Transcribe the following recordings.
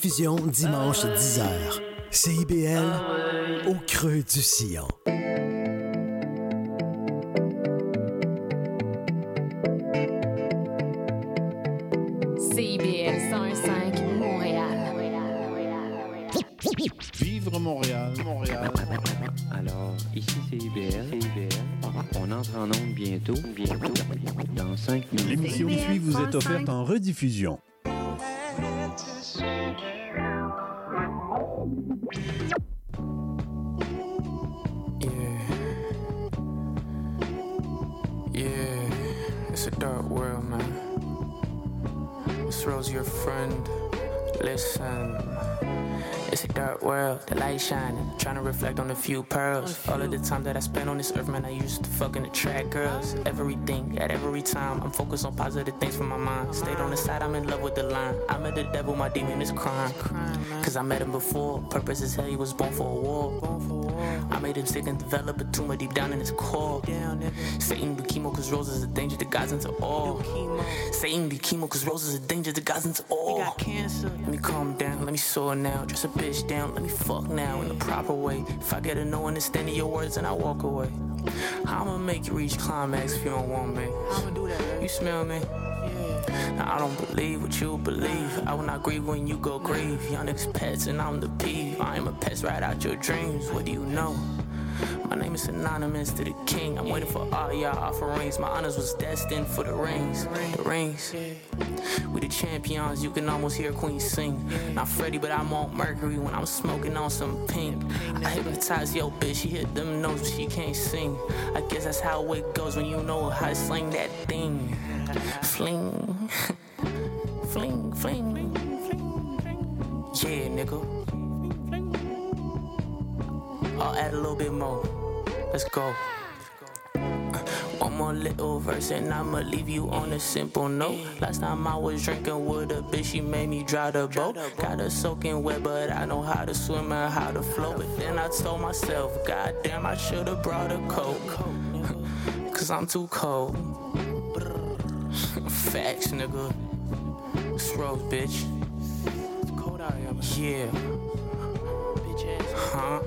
rediffusion dimanche 10h. CIBL, au creux du sillon. CIBL 105 Montréal. Vivre Montréal, Montréal. Alors, ici c'est IBL. On entre en onde bientôt. Bientôt. Dans 5 minutes. L'émission qui suit vous est offerte en rediffusion. Rose, your friend. Listen. It's a dark world, the light shining, trying to reflect on a few pearls. All of the time that I spent on this earth, man, I used to fucking attract girls. Everything, at every time, I'm focused on positive things from my mind. Stayed on the side, I'm in love with the line. I met the devil, my demon is crime. Cause I met him before, purpose is hell, he was born for a war. I made him sick and develop a tumor deep down in his core. Satan do chemo cause Rose is a danger to God's into all. Satan do chemo cause Rose is a danger to God's into all. He got cancer. Let me calm down, let me soar now. Dress a bitch down, let me fuck now in the proper way. If I get a no understanding your words, then I walk away. I'ma make you reach climax if you don't want me. I'ma do that. You smell me? Now, I don't believe what you believe. I will not grieve when you go grieve. Young niggas pets and I'm the peeve. I am a pest right out your dreams. What do you know? My name is synonymous to the king. I'm waiting for all y'all offerings. My honors was destined for the rings. The rings. We the champions, you can almost hear Queen sing. Not Freddie, but I'm on Mercury when I'm smoking on some pink. I hypnotize yo bitch, she hit them notes, but she can't sing. I guess that's how it goes when you know how to sling that thing. Fling. fling, fling. Yeah, nigga. I'll add a little bit more. Let's go. One more little verse and I'ma leave you on a simple note. Last time I was drinking with a bitch, she made me drive the boat. Got her soaking wet, but I know how to swim and how to float. But then I told myself, God damn, I should've brought a coat. Cause I'm too cold. Facts, nigga. It's Rose, bitch. It's cold out here. Yeah. Bitch ass. Huh?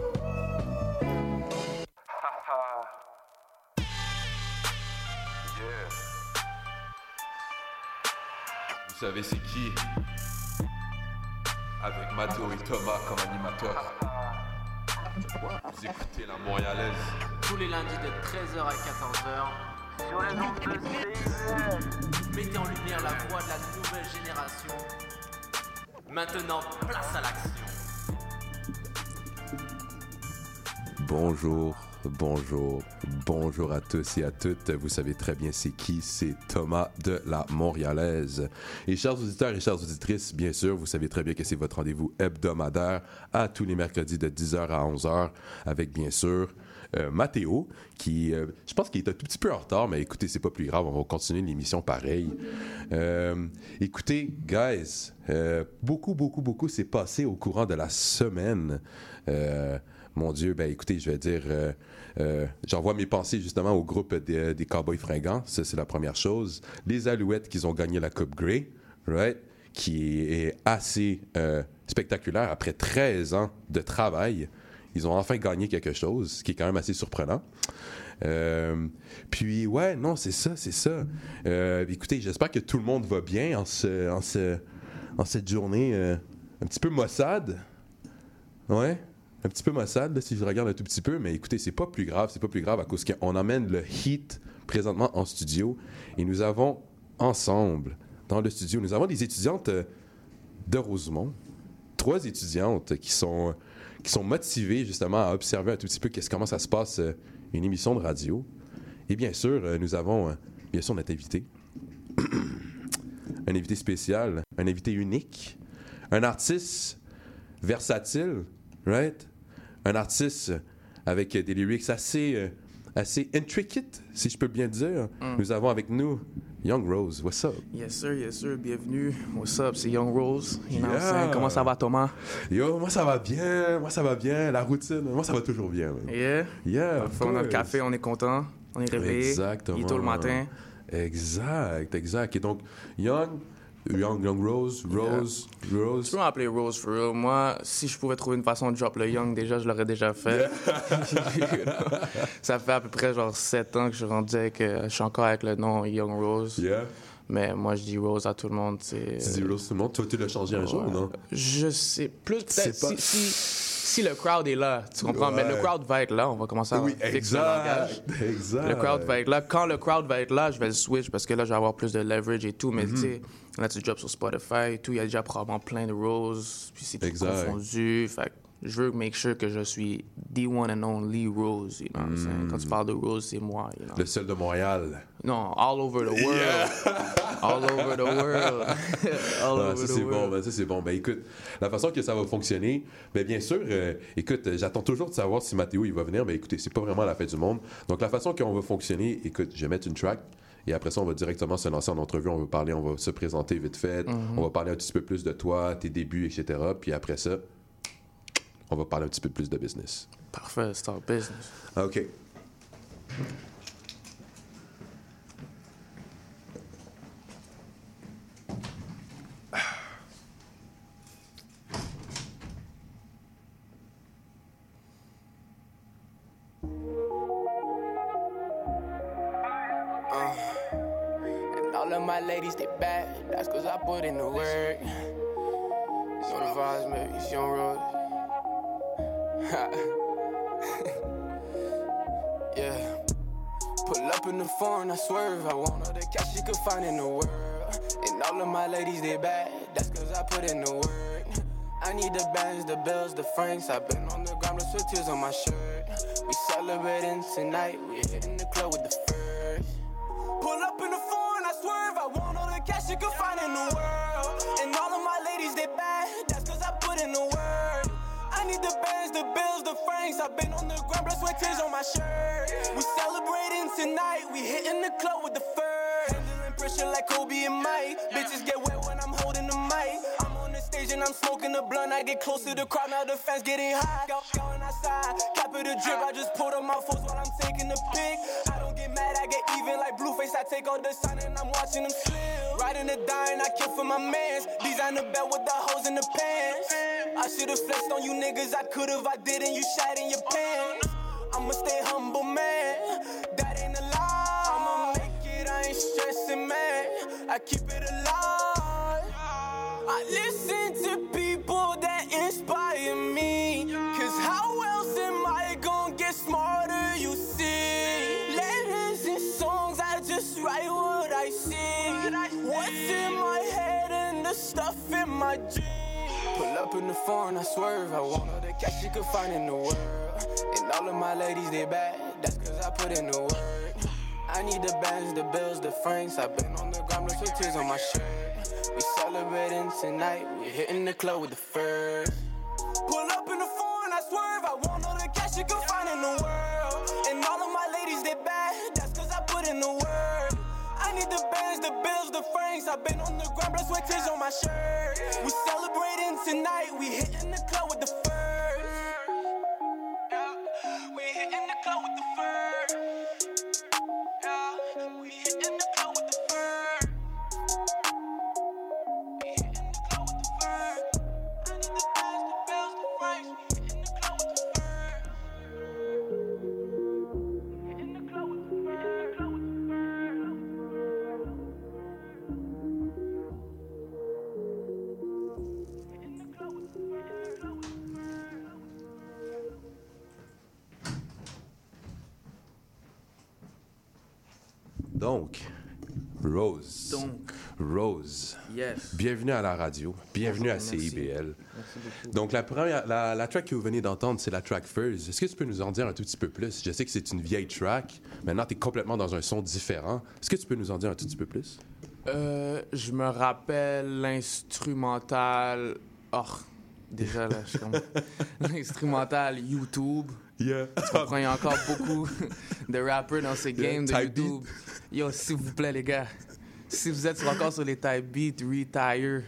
Savez c'est qui Avec Mathéo et Thomas comme animateurs. Vous écoutez la Montréalaise. tous les lundis de 13h à 14h sur les ondes de. Mettez en lumière la voix de la nouvelle génération. Maintenant, place à l'action. Bonjour, bonjour, bonjour à tous et à toutes. Vous savez très bien c'est qui, c'est Thomas de la Montréalaise. Et chers auditeurs et chères auditrices, bien sûr, vous savez très bien que c'est votre rendez-vous hebdomadaire à tous les mercredis de 10h à 11h avec bien sûr euh, Mathéo, qui, euh, je pense qu'il est un tout petit peu en retard, mais écoutez, c'est pas plus grave, on va continuer l'émission pareil. Euh, écoutez, guys, beaucoup, beaucoup, beaucoup s'est passé au courant de la semaine. Mon Dieu, ben écoutez, je vais dire, j'envoie mes pensées justement au groupe des, des Cowboys fringants, ça c'est la première chose. Les Alouettes qui ont gagné la Coupe Grey, right? qui est assez euh, spectaculaire après 13 ans de travail. Ils ont enfin gagné quelque chose, ce qui est quand même assez surprenant. Euh, puis ouais, non, c'est ça, c'est ça. Euh, écoutez, j'espère que tout le monde va bien en, en, ce, en cette journée euh, un petit peu maussade. Ouais, un petit peu maussade, là, si je regarde un tout petit peu, mais écoutez, c'est pas plus grave, c'est pas plus grave à cause qu'on emmène le heat présentement en studio et nous avons ensemble, dans le studio, nous avons des étudiantes euh, de Rosemont, trois étudiantes qui sont, qui sont motivées justement à observer un tout petit peu qu'est-ce, comment ça se passe euh, une émission de radio. Et bien sûr, euh, nous avons bien sûr notre invité, un invité spécial, un invité unique, un artiste versatile, right? Un artiste avec des lyrics assez, euh, assez intricate, si je peux bien dire. Nous avons avec nous Young Rose. What's up? Yes, sir, yes, sir. Bienvenue. What's up? C'est Young Rose. You know Yeah. Comment ça va, Thomas? Yo, moi ça va bien, moi ça va bien, la routine, moi ça va toujours bien. man. Yeah? Yeah, On notre course. café, on est content. On est réveillé. Exactement. Il est tôt le matin. Exact, exact. Et donc, Young, Young, Young Rose, Rose, Rose. Tu peux m'appeler Rose for real? Moi, si je pouvais trouver une façon de drop le Young, déjà, je l'aurais déjà fait. ça fait à peu près genre 7 ans que je rendu avec, euh, je suis encore avec le nom Young Rose. Yeah. Mais moi, je dis Rose à tout le monde. C'est, Tu dis Rose tout le monde? Toi, tu l'as changé un jour ou non? Je sais plus. Peut-être si, si, si le crowd est là, tu comprends? Mais le Ouais. crowd va être là. On va commencer à Oui, fixer le exact. Exact. Le crowd va être là. Quand le crowd va être là, je vais le switch parce que là, je vais avoir plus de leverage et tout. Mais Mhm. tu sais, là, tu drops sur Spotify et tout. Il y a déjà probablement plein de Rose. Puis c'est tout Exact. confondu. Fait je veux make sure que je suis the one and only Rose. You know saying? Quand tu parles de Rose, c'est moi. You know? Le seul de Montréal. Non, all over the world. all over the world. all over ça the c'est bon, ben, ça c'est bon. Ben écoute, la façon que ça va fonctionner, ben bien sûr, euh, écoute, euh, j'attends toujours de savoir si Mathéo il va venir, mais écoutez, c'est pas vraiment la fête du monde. Donc la façon qu'on va fonctionner, écoute, je vais mettre une track. Et après ça, on va directement se lancer en entrevue. On va parler, on va se présenter vite fait. Mhm. On va parler un petit peu plus de toi, tes débuts, etc. Puis après ça, on va parler un petit peu plus de business. Parfait, start business. OK. In the foreign, I swerve. I want all the cash you could find in the world. And all of my ladies, they bad. That's cause I put in the work. I need the bands, the bills, the francs. I've been on the ground with tears on my shirt. We celebrating tonight. We hitting the club with the first. Pull up in the foreign, I swerve. I want all the cash you can find in the world. The bands, the bills, the francs. I've been on the ground, blood, sweat, tears on my shirt. We celebrating tonight. We hitting the club with the fur. Handling pressure like Kobe and Mike. Bitches get wet when I'm holding the mic. I'm on the stage and I'm smoking the blunt. I get close to the crowd, now the fans getting. Go- Going outside, the drip. I just put on my phones while I'm taking the pic. I don't get mad, I get even like Blueface. I take all the sign and I'm watching them slip. Riding the dime, I kill for my mans. Design the belt with the hoes in the pants. I should've flexed on you niggas, I could've, I didn't. You shot in your pants. In the foreign, I swerve. I want all the cash you could find in the world. And all of my ladies, they bad. That's cause I put in the work. I need the bands, the bills, the francs. I've been on the ground, sweat, tears on my shirt. We celebrating tonight. We hitting the club with the first. The bills, the francs. I've been on the ground, blood, sweat, tears on my shirt. We celebrating tonight. We hitting the club with the first. Rose. Donc, Rose. yes. Bienvenue à la radio. Bienvenue à. CIBL. Merci beaucoup. Donc, la première, la, la track que vous venez d'entendre, c'est la track Furs. Est-ce que tu peux nous en dire un tout petit peu plus? Je sais que c'est une vieille track. Maintenant, tu es complètement dans un son différent. Est-ce que tu peux nous en dire un tout petit peu plus? Euh, je me rappelle l'instrumental. Oh, déjà là, je suis comme. l'instrumental YouTube. Yeah. Tu comprends, il y a encore beaucoup de rappers dans ces games de YouTube. Yo, s'il vous plaît, les gars, si vous êtes encore sur les type beats, retire.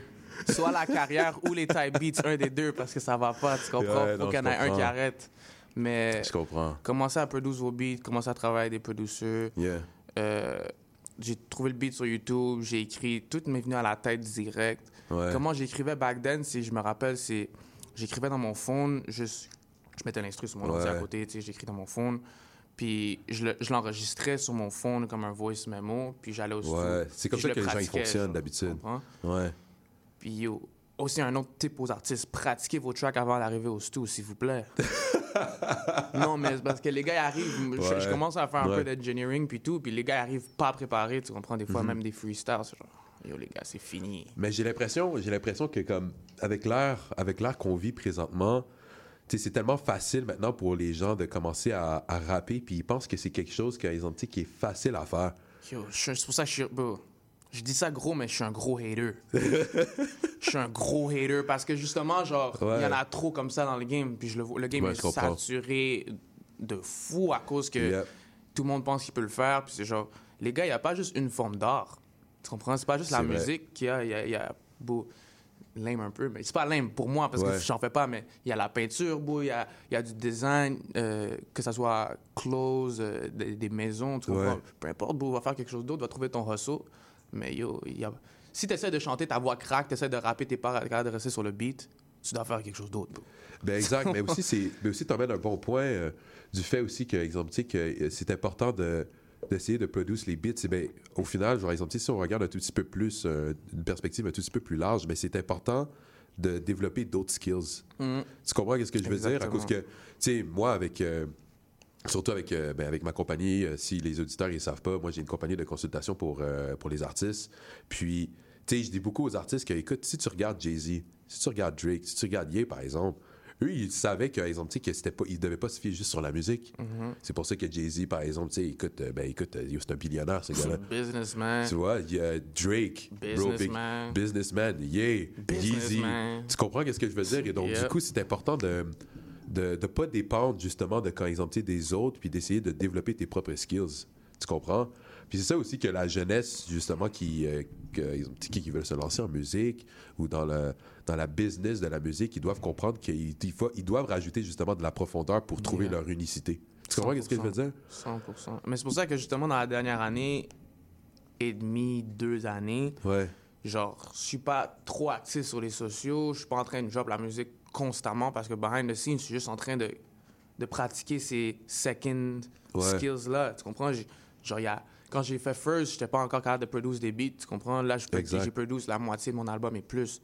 Soit la carrière ou les type beats, un des deux, parce que ça va pas, tu comprends? Ouais, Faut qu'il y en ait un qui arrête. Mais Je comprends. commencez à produire vos beats, commencez à travailler avec des producteurs. Yeah. Euh, j'ai trouvé le beat sur YouTube, j'ai écrit, tout m'est venu à la tête direct. Ouais. Comment j'écrivais back then, c'est, je me rappelle, c'est, j'écrivais dans mon phone, juste, je mettais l'instru sur mon ordi à côté, tu sais, j'écris dans mon phone, puis je, le- je l'enregistrais sur mon phone comme un voice memo, puis j'allais au studio. Ouais, c'est comme ça je que le les gens fonctionnent d'habitude. Ouais. Puis yo, aussi un autre type aux artistes, pratiquez vos tracks avant d'arriver au studio, s'il vous plaît. non, mais c'est parce que les gars arrivent, je- je, commence à faire un Ouais. peu d'engineering puis tout, puis les gars arrivent pas préparés, tu comprends, des fois Mhm. même des freestyles, genre, yo les gars, c'est fini. Mais j'ai l'impression, j'ai l'impression que comme avec l'ère, avec l'ère qu'on vit présentement, c'est tellement facile maintenant pour les gens de commencer à, à rapper, puis ils pensent que c'est quelque chose qu'ils ont, tu sais, qui est facile à faire. Yo, c'est pour ça que je suis. bro, je dis ça gros, mais je suis un gros hater. Je suis un gros hater parce que justement, genre, il Ouais. y en a trop comme ça dans le game. Puis je le, le game Ouais, est saturé de fou à cause que Yep. tout le monde pense qu'il peut le faire. Puis c'est genre, les gars, il n'y a pas juste une forme d'art. Tu comprends? C'est pas juste la vrai. musique qu'il y a. Il y a, il y a beau, lame un peu, mais c'est pas lame pour moi parce Ouais. que j'en fais pas, mais il y a la peinture, il y a, il y a du design, euh, que ça soit close, euh, des, des maisons, tu comprends? Ouais. Peu importe, beau, va faire quelque chose d'autre, va trouver ton hustle. Mais yo, il y a... si tu essaies de chanter, ta voix craque, tu essaies de rapper, t'es pas capable de rester sur le beat, tu dois faire quelque chose d'autre. bro. Ben exact, mais aussi c'est mais aussi t'emmènes un bon point euh, du fait aussi que exemple tu sais que c'est important de d'essayer de produire les ben au final genre exemple si on regarde un tout petit peu plus euh, une perspective un tout petit peu plus large mais c'est important de développer d'autres skills. Mhm. Tu comprends ce que je veux dire? À cause que tu sais moi avec euh, Surtout avec, euh, ben, avec ma compagnie, euh, si les auditeurs ne savent pas, moi j'ai une compagnie de consultation pour, euh, pour les artistes. Puis, tu sais, je dis beaucoup aux artistes que, écoute, si tu regardes Jay-Z, si tu regardes Drake, si tu regardes Ye, par exemple, eux, ils savaient que, exemple, tu sais, que c'était pas, ils devaient pas se fier juste sur la musique. Mhm. C'est pour ça que Jay-Z, par exemple, tu sais, écoute, euh, ben, écoute, euh, c'est un billionnaire, ce gars-là. Businessman. tu vois, il y a Drake, bro, Businessman. businessman, yeah, Yeezy. Businessman. Tu comprends qu'est-ce que je veux dire? Et donc, Yep. du coup, c'est important de de ne pas dépendre justement de quand exemple tu sais, des autres, puis d'essayer de développer tes propres skills. Tu comprends? Puis c'est ça aussi que la jeunesse, justement, qui, euh, que- qui, qui veulent se lancer en musique ou dans, le, dans la business de la musique, ils doivent comprendre qu'ils ils doivent rajouter justement de la profondeur pour trouver Yeah. leur unicité. Tu comprends ce que je veux dire? 100%. Mais c'est pour ça que justement, dans la dernière année et demie, deux années, Ouais. genre, je suis pas trop actif sur les sociaux, je suis pas en train de drop la musique constamment parce que behind the scenes, je suis juste en train de, de pratiquer ces second Ouais. skills-là. Tu comprends? Genre, il y a, quand j'ai fait First, j'étais pas encore capable de produire des beats, tu comprends? Là, je j'ai produit la moitié de mon album et plus.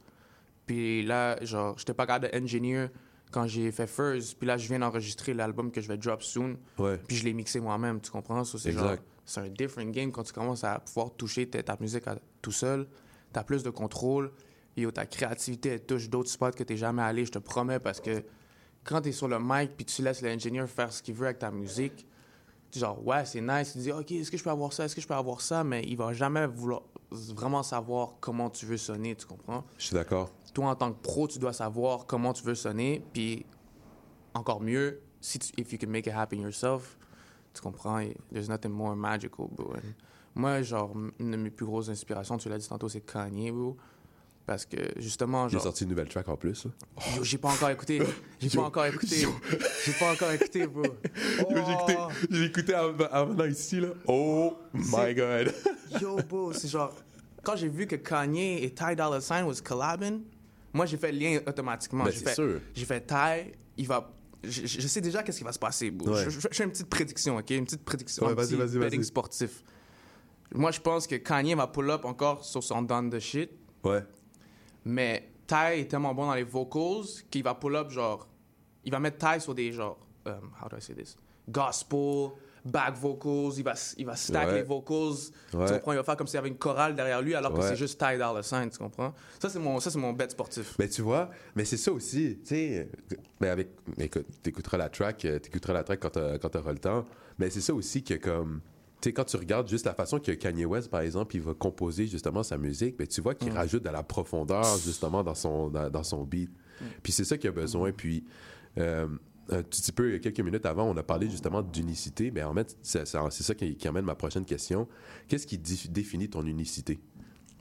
Puis là, genre, j'étais pas capable d'engineer quand j'ai fait First. Puis là, je viens d'enregistrer l'album que je vais drop soon. Ouais. Puis je l'ai mixé moi-même, tu comprends? So, c'est un different game quand tu commences à pouvoir toucher ta, ta musique à- tout seul. Tu as plus de contrôle. Et ta créativité, elle touche d'autres spots que tu jamais allé, je te promets, parce que quand tu es sur le mic puis tu laisses l'ingénieur faire ce qu'il veut avec ta musique, genre, ouais, c'est nice. Tu dis, OK, est-ce que je peux avoir ça? Est-ce que je peux avoir ça? Mais il va jamais vouloir vraiment savoir comment tu veux sonner, tu comprends? Je suis d'accord. toi, en tant que pro, tu dois savoir comment tu veux sonner. Puis, encore mieux, si tu, if you can make it happen yourself, tu comprends, there's nothing more magical, bro. Moi, genre, une de mes plus grosses inspirations, tu l'as dit tantôt, c'est Kanye, bro. Parce que, justement, J'ai genre... sorti une nouvelle track en plus. là. Yo, j'ai pas encore écouté. J'ai pas encore écouté. J'ai pas encore écouté, bro. Yo, j'ai écouté, Oh. j'ai écouté avant, ici, là. Oh my god. Yo, bro, c'est genre... Quand j'ai vu que Kanye et Ty Dolla $ign was collabing, moi, j'ai fait le lien automatiquement. Ben, J'ai c'est fait, sûr. J'ai fait Ty, il va... Je, sais déjà qu'est-ce qui va se passer, bro. Ouais. Je, fais une petite prédiction, OK? Une petite prédiction. Ouais, un vas-y, petit vas-y, vas-y. sportif. Moi, je pense que Kanye va pull up encore sur son down de shit, Ouais. Mais Ty est tellement bon dans les vocals qu'il va pull up, genre... Il va mettre Ty sur des, genre... um, how do I say this? Gospel, back vocals, il va, il va stack Ouais. les vocals. Ouais. Tu comprends? Il va faire comme s'il y avait une chorale derrière lui, alors que c'est juste Ty Dolla $ign, tu comprends? Ça, c'est mon, ça, c'est mon bet sportif. Ben, tu vois, mais c'est ça aussi, tu sais. Mais avec. Mais écoute, t'écouteras la track, euh, t'écouteras la track quand t'auras le temps. Mais c'est ça aussi que, comme. Tu sais, quand tu regardes juste la façon que Kanye West, par exemple, il va composer justement sa musique, ben, tu vois qu'il rajoute de la profondeur justement dans son, dans, dans son beat. Puis c'est ça qu'il a besoin. Puis. euh, un petit peu, quelques minutes avant, on a parlé justement d'unicité. Mais en fait, c'est ça qui, qui amène ma prochaine question. Qu'est-ce qui définit ton unicité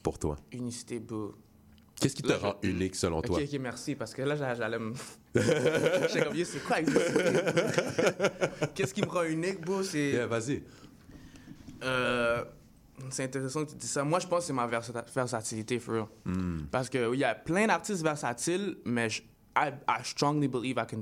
pour toi? Unicité, bro. Qu'est-ce qui te Là, je- rend unique selon toi? ok, merci, parce que là, j'a- j'allais me. Comme, Yo, c'est quoi unicité? Qu'est-ce qui me rend unique? C'est. Yeah, vas-y. Euh, C'est intéressant que tu dis ça. Moi, je pense que c'est ma versa- versatilité, for real. Hmm. Parce qu'il y a plein d'artistes versatiles, mais je- I, I strongly believe I can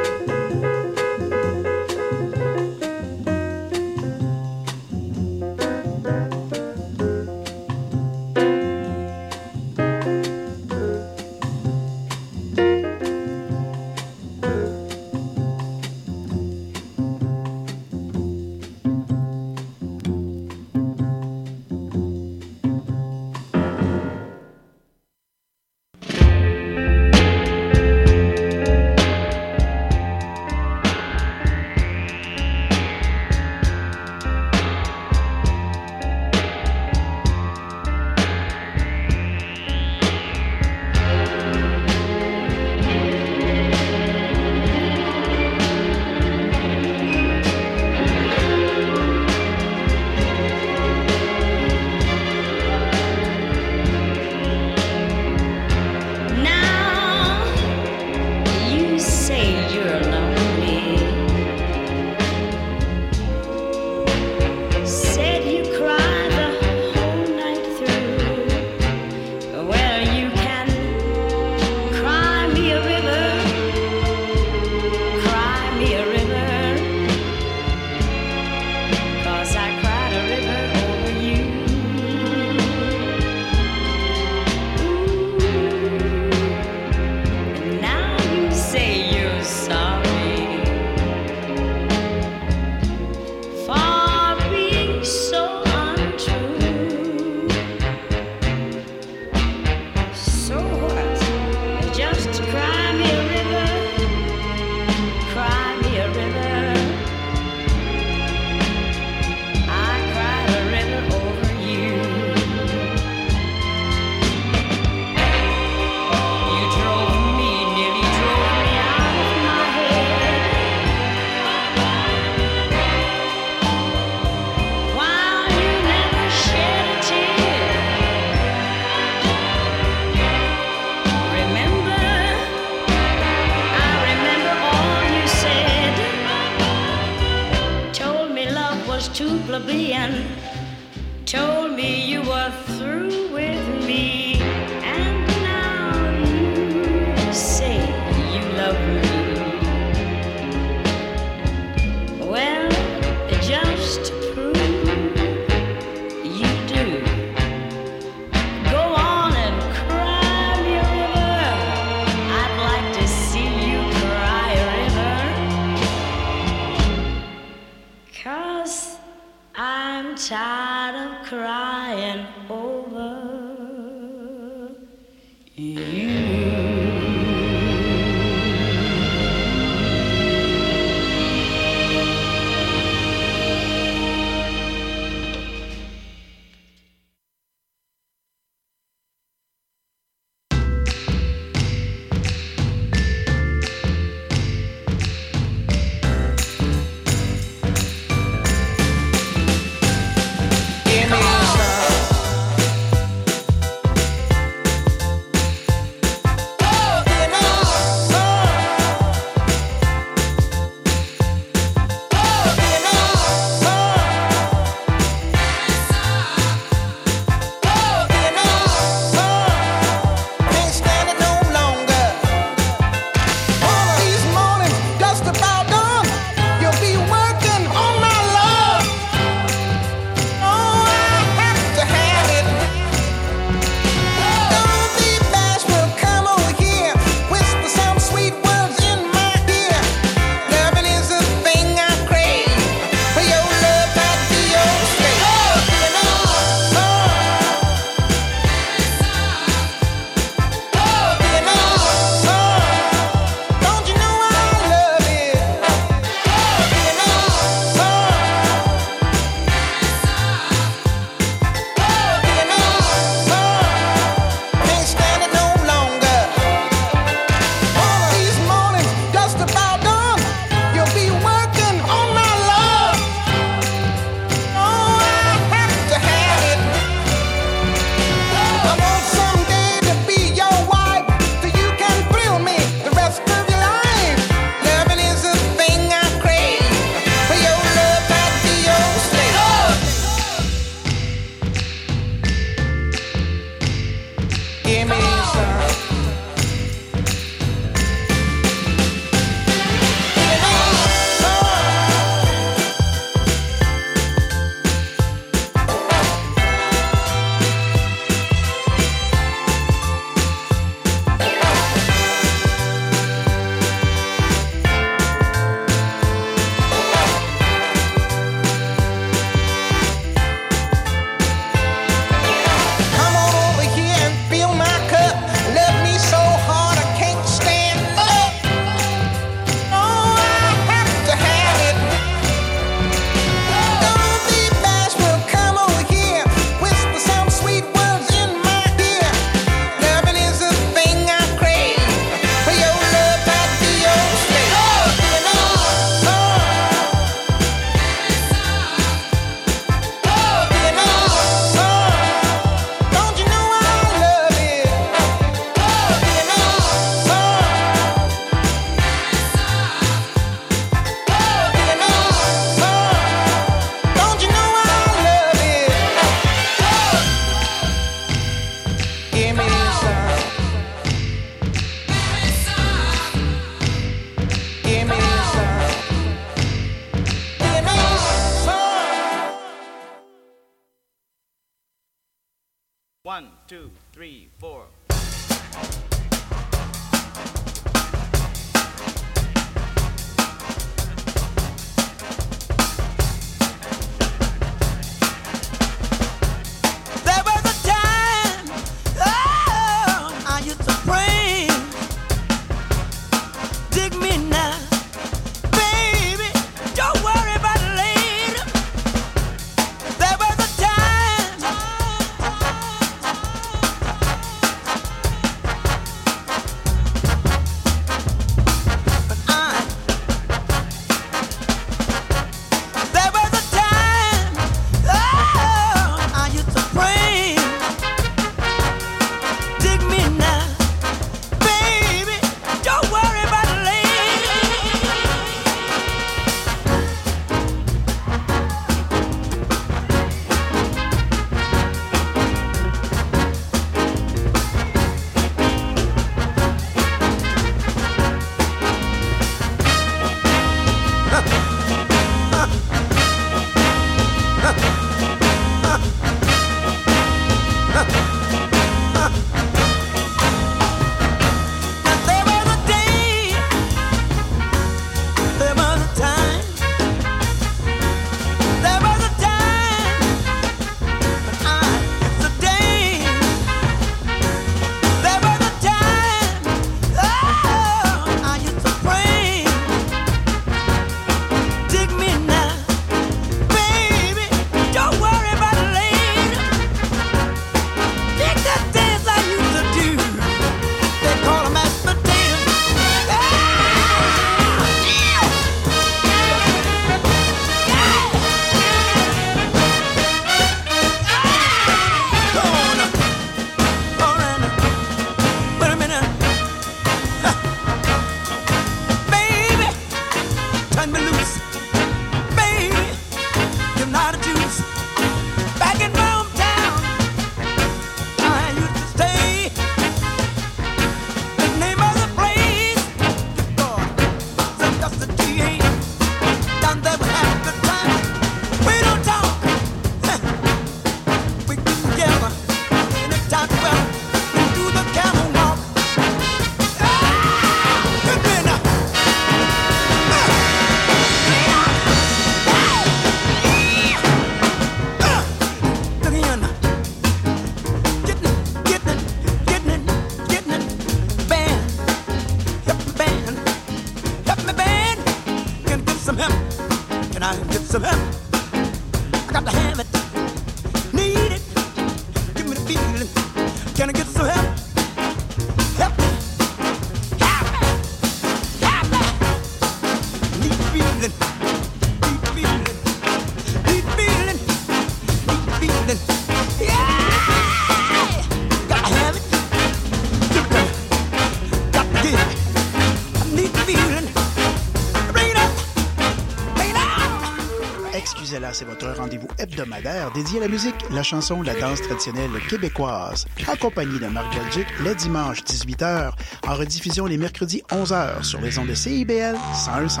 hebdomadaire dédié à la musique, la chanson, la danse traditionnelle québécoise, accompagné de Marc Belgic les dimanches 18h, en rediffusion les mercredis 11h sur les ondes de CIBL 101.5.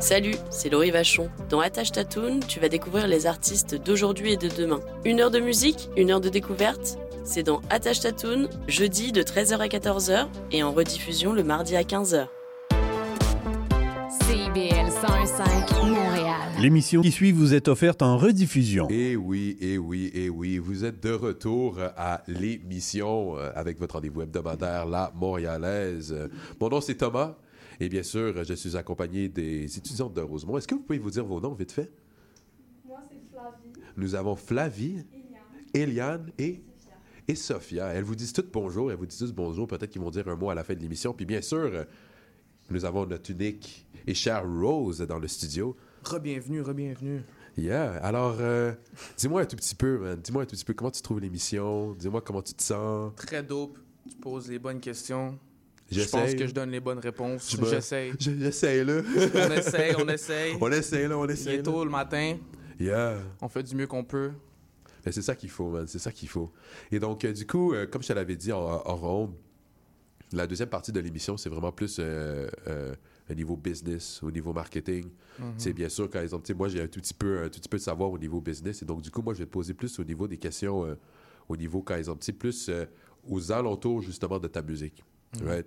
Salut, c'est Laurie Vachon. Dans Attache Tatoon, tu vas découvrir les artistes d'aujourd'hui et de demain. Une heure de musique, une heure de découverte? C'est dans Attache Tatoon, jeudi de 13h à 14h et en rediffusion le mardi à 15h. CIBL 101.5 Montréal. L'émission qui suit vous est offerte en rediffusion. Et oui, et oui, et oui, vous êtes de retour à l'émission euh, avec votre rendez-vous hebdomadaire, la Montréalaise. Mon nom, c'est Thomas. Et bien sûr, je suis accompagné des étudiantes de Rosemont. Est-ce que vous pouvez vous dire vos noms vite fait? Moi, c'est Flavie. Nous avons Flavie, Eliane et, et Sophia. Elles vous disent toutes bonjour. Elles vous disent tous bonjour. Peut-être qu'ils vont dire un mot à la fin de l'émission. Puis bien sûr, nous avons notre unique et chère Rose dans le studio. Re-bienvenue, re-bienvenue. Yeah. Alors, euh, dis-moi un tout petit peu, man. Dis-moi un tout petit peu comment tu trouves l'émission. Dis-moi comment tu te sens. Très dope. Tu poses les bonnes questions. Je pense que je donne les bonnes réponses. J'essaye. Je- J'essaye, là. on essaye, on essaye. On essaye, là, on Il essaye. est là. tôt le matin. Yeah. On fait du mieux qu'on peut. Mais c'est ça qu'il faut, man. C'est ça qu'il faut. Et donc, euh, du coup, euh, comme je te l'avais dit en, en ronde, la deuxième partie de l'émission, c'est vraiment plus euh, euh, un niveau business, au niveau marketing. Mhm. C'est bien sûr, par exemple, moi, j'ai un tout petit peu, un tout petit peu de savoir au niveau business. Et donc, du coup, moi, je vais te poser plus au niveau des questions, euh, au niveau, par exemple, plus euh, aux alentours, justement, de ta musique. Mhm. Right?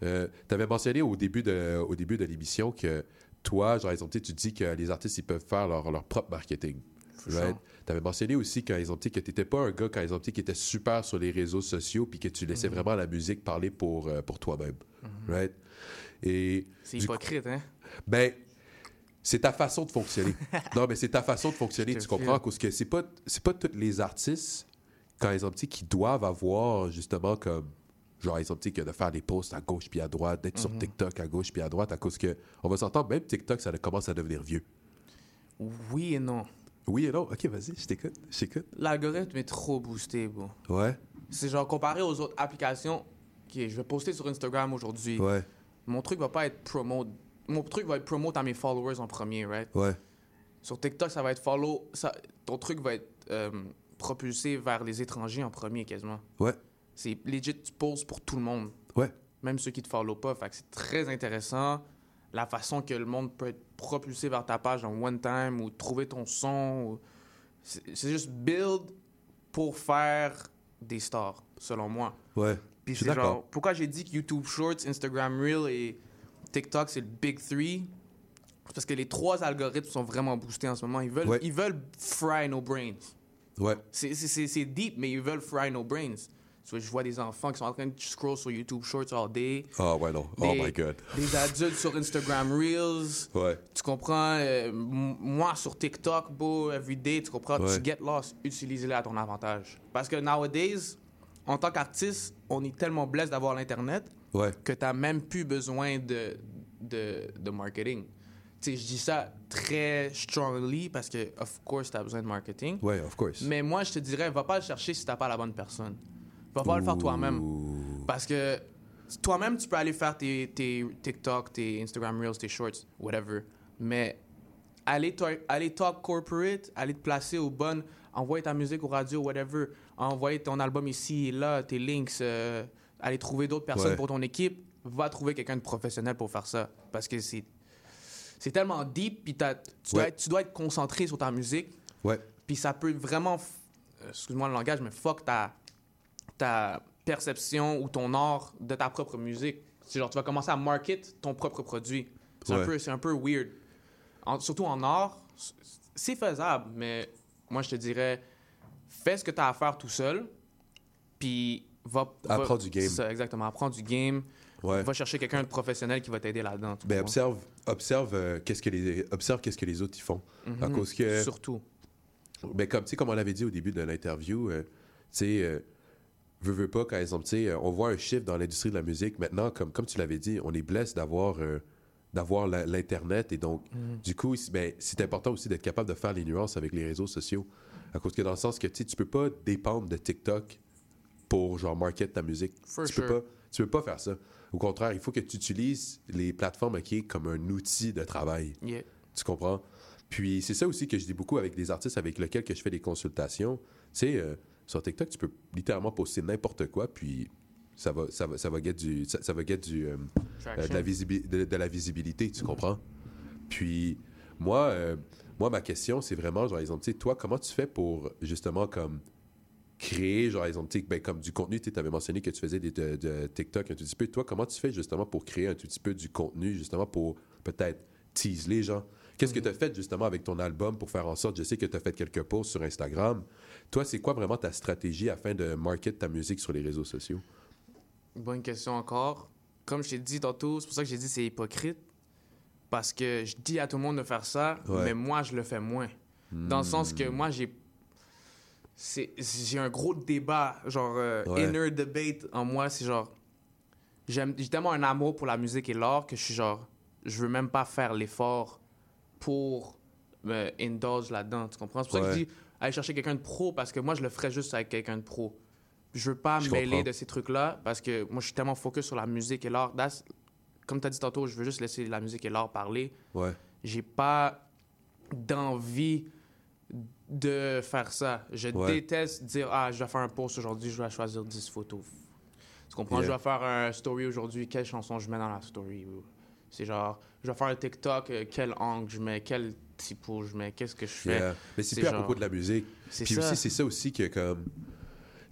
tu avais mentionné au début de, au début de l'émission que toi, genre, exemple, tu dis que les artistes, ils peuvent faire leur, leur propre marketing. Right? Tu avais mentionné aussi quand ils ont dit que tu n'étais pas un gars quand ils ont dit qui était super sur les réseaux sociaux puis que tu laissais Mhm. vraiment la musique parler pour, euh, pour toi-même. Right? Et C'est hypocrite, hein? ben, c'est ta façon de fonctionner. non, mais c'est ta façon de fonctionner, tu comprends? Parce que c'est pas, c'est pas tous les artistes, quand ils ont petit, qui doivent avoir justement comme. Genre, ils ont petit que de faire des posts à gauche puis à droite, d'être sur Mhm. TikTok à gauche puis à droite, à cause que, on va s'entendre, même TikTok, ça commence à devenir vieux. Oui et non. Oui et non? Ok, vas-y, je t'écoute. Je t'écoute. L'algorithme est trop boosté, bro. Ouais. C'est genre comparé aux autres applications. Ok, je vais poster sur Instagram aujourd'hui. Ouais. Mon truc va pas être promote. Mon truc va être promote à mes followers en premier, right? Ouais. Sur TikTok, ça va être follow. Ça, ton truc va être euh, propulsé vers les étrangers en premier, quasiment. Ouais. C'est legit, tu poses pour tout le monde. Ouais. Même ceux qui te follow pas. Fait que c'est très intéressant la façon que le monde peut être propulsé vers ta page en one time ou trouver ton son. ou- C'est c'est juste build pour faire des stars, selon moi. Ouais. Puis c'est genre, pourquoi j'ai dit que YouTube Shorts, Instagram Reel et TikTok, c'est le Big Three? Parce que les trois algorithmes sont vraiment boostés en ce moment. Ils veulent, Ouais. ils veulent fry nos brains. Ouais. C'est- deep, mais ils veulent fry nos brains. Vois, je vois des enfants qui sont en train de scroll sur YouTube Shorts all day. Ah, ouais, non. Oh my God. Des adultes sur Instagram Reels. Ouais. Tu comprends? euh, moi, sur TikTok, beau, everyday, tu comprends? Ouais. Tu get lost, utilise-le à ton avantage. Parce que nowadays, en tant qu'artiste, on est tellement blessé d'avoir l'Internet Ouais. que tu n'as même plus besoin de, de, de marketing. Tu sais, je dis ça très strongly parce que, of course, tu as besoin de marketing. Ouais, of course. Mais moi, je te dirais, va pas le chercher si t'as pas la bonne personne. Va pas le faire toi-même. Parce que toi-même, tu peux aller faire tes, tes TikTok, tes Instagram Reels, tes Shorts, whatever. Mais aller, aller talk corporate, aller te placer aux bonnes, envoyer ta musique aux radios, whatever, envoyer ton album ici et là, tes links, euh, aller trouver d'autres personnes Ouais. pour ton équipe, va trouver quelqu'un de professionnel pour faire ça. Parce que c'est c'est tellement deep, puis tu, dois Ouais. être, tu dois être concentré sur ta musique. Ouais. Puis ça peut vraiment, euh, excuse-moi le langage, mais fuck ta, ta perception ou ton art de ta propre musique. C'est genre, tu vas commencer à market ton propre produit. C'est Ouais. un, peu- c'est un peu weird. En- surtout en art, c'est faisable, mais moi, je te dirais, fais ce que tu as à faire tout seul, puis va... va- Apprends du game. ça, exactement. Apprends du game. Ouais. Va chercher quelqu'un de professionnel qui va t'aider là-dedans. Ben, observe, observe euh, qu'est-ce que les, observe qu'est-ce que les autres y font. À Mhm. cause que. Surtout. Ben, comme, comme on l'avait dit au début de l'interview, euh, tu sais, euh, veux, veux pas, quand sais, euh, on voit un chiffre dans l'industrie de la musique. Maintenant, comme, comme tu l'avais dit, on est blessé d'avoir euh, d'avoir la- l'Internet. Et donc, Mhm. du coup, c'est- ben, c'est important aussi d'être capable de faire les nuances avec les réseaux sociaux. À cause que dans le sens que, tu peux pas dépendre de TikTok pour, genre, market ta musique. For tu peux sure. pas tu peux pas faire ça. Au contraire, il faut que tu utilises les plateformes OK, comme un outil de travail. Yeah. Tu comprends? Puis c'est ça aussi que je dis beaucoup avec des artistes avec lesquels que je fais des consultations. Tu sais, euh, sur TikTok, tu peux littéralement poster n'importe quoi, puis ça va, ça va, ça va get du, ça, ça va get du, euh, euh, de, la visibi- de, de la visibilité, tu comprends? Puis moi, moi ma question, c'est vraiment, genre, exemple, toi, comment tu fais pour justement comme créer, genre, exemple, ben, comme du contenu, tu avais mentionné que tu faisais des, de, de TikTok un tout petit peu. Toi, comment tu fais justement pour créer un tout petit peu du contenu, justement pour peut-être tease les gens? Qu'est-ce que tu as fait justement avec ton album pour faire en sorte, je sais que tu as fait quelques posts sur Instagram. Toi, c'est quoi vraiment ta stratégie afin de market ta musique sur les réseaux sociaux? Bonne question encore. Comme je t'ai dit tantôt, c'est pour ça que j'ai dit c'est hypocrite. Parce que je dis à tout le monde de faire ça, Ouais. mais moi, je le fais moins. Dans le sens que moi, j'ai. J'ai un gros débat, genre euh, Ouais. inner debate en moi. C'est genre. J'ai tellement un amour pour la musique et l'art que je suis genre. Je veux même pas faire l'effort pour me indulge là-dedans. Tu comprends? C'est pour ça que je dis aller chercher quelqu'un de pro parce que moi, je le ferais juste avec quelqu'un de pro. Je veux pas me mêler de ces trucs-là parce que moi, je suis tellement focus sur la musique et l'art. Comme tu as dit tantôt, je veux juste laisser la musique et l'art parler. Ouais. J'ai pas d'envie de faire ça. Je Ouais. déteste dire Ah, je vais faire un post aujourd'hui, je vais choisir 10 photos. Tu comprends? Yeah. Je vais faire un story aujourd'hui, quelle chanson je mets dans la story? C'est genre, je vais faire un TikTok, euh, quel angle je mets, quel typo je mets, qu'est-ce que je fais? Yeah. Mais c'est plus à genre- propos de la musique. C'est Puis ça. aussi, c'est ça aussi que comme.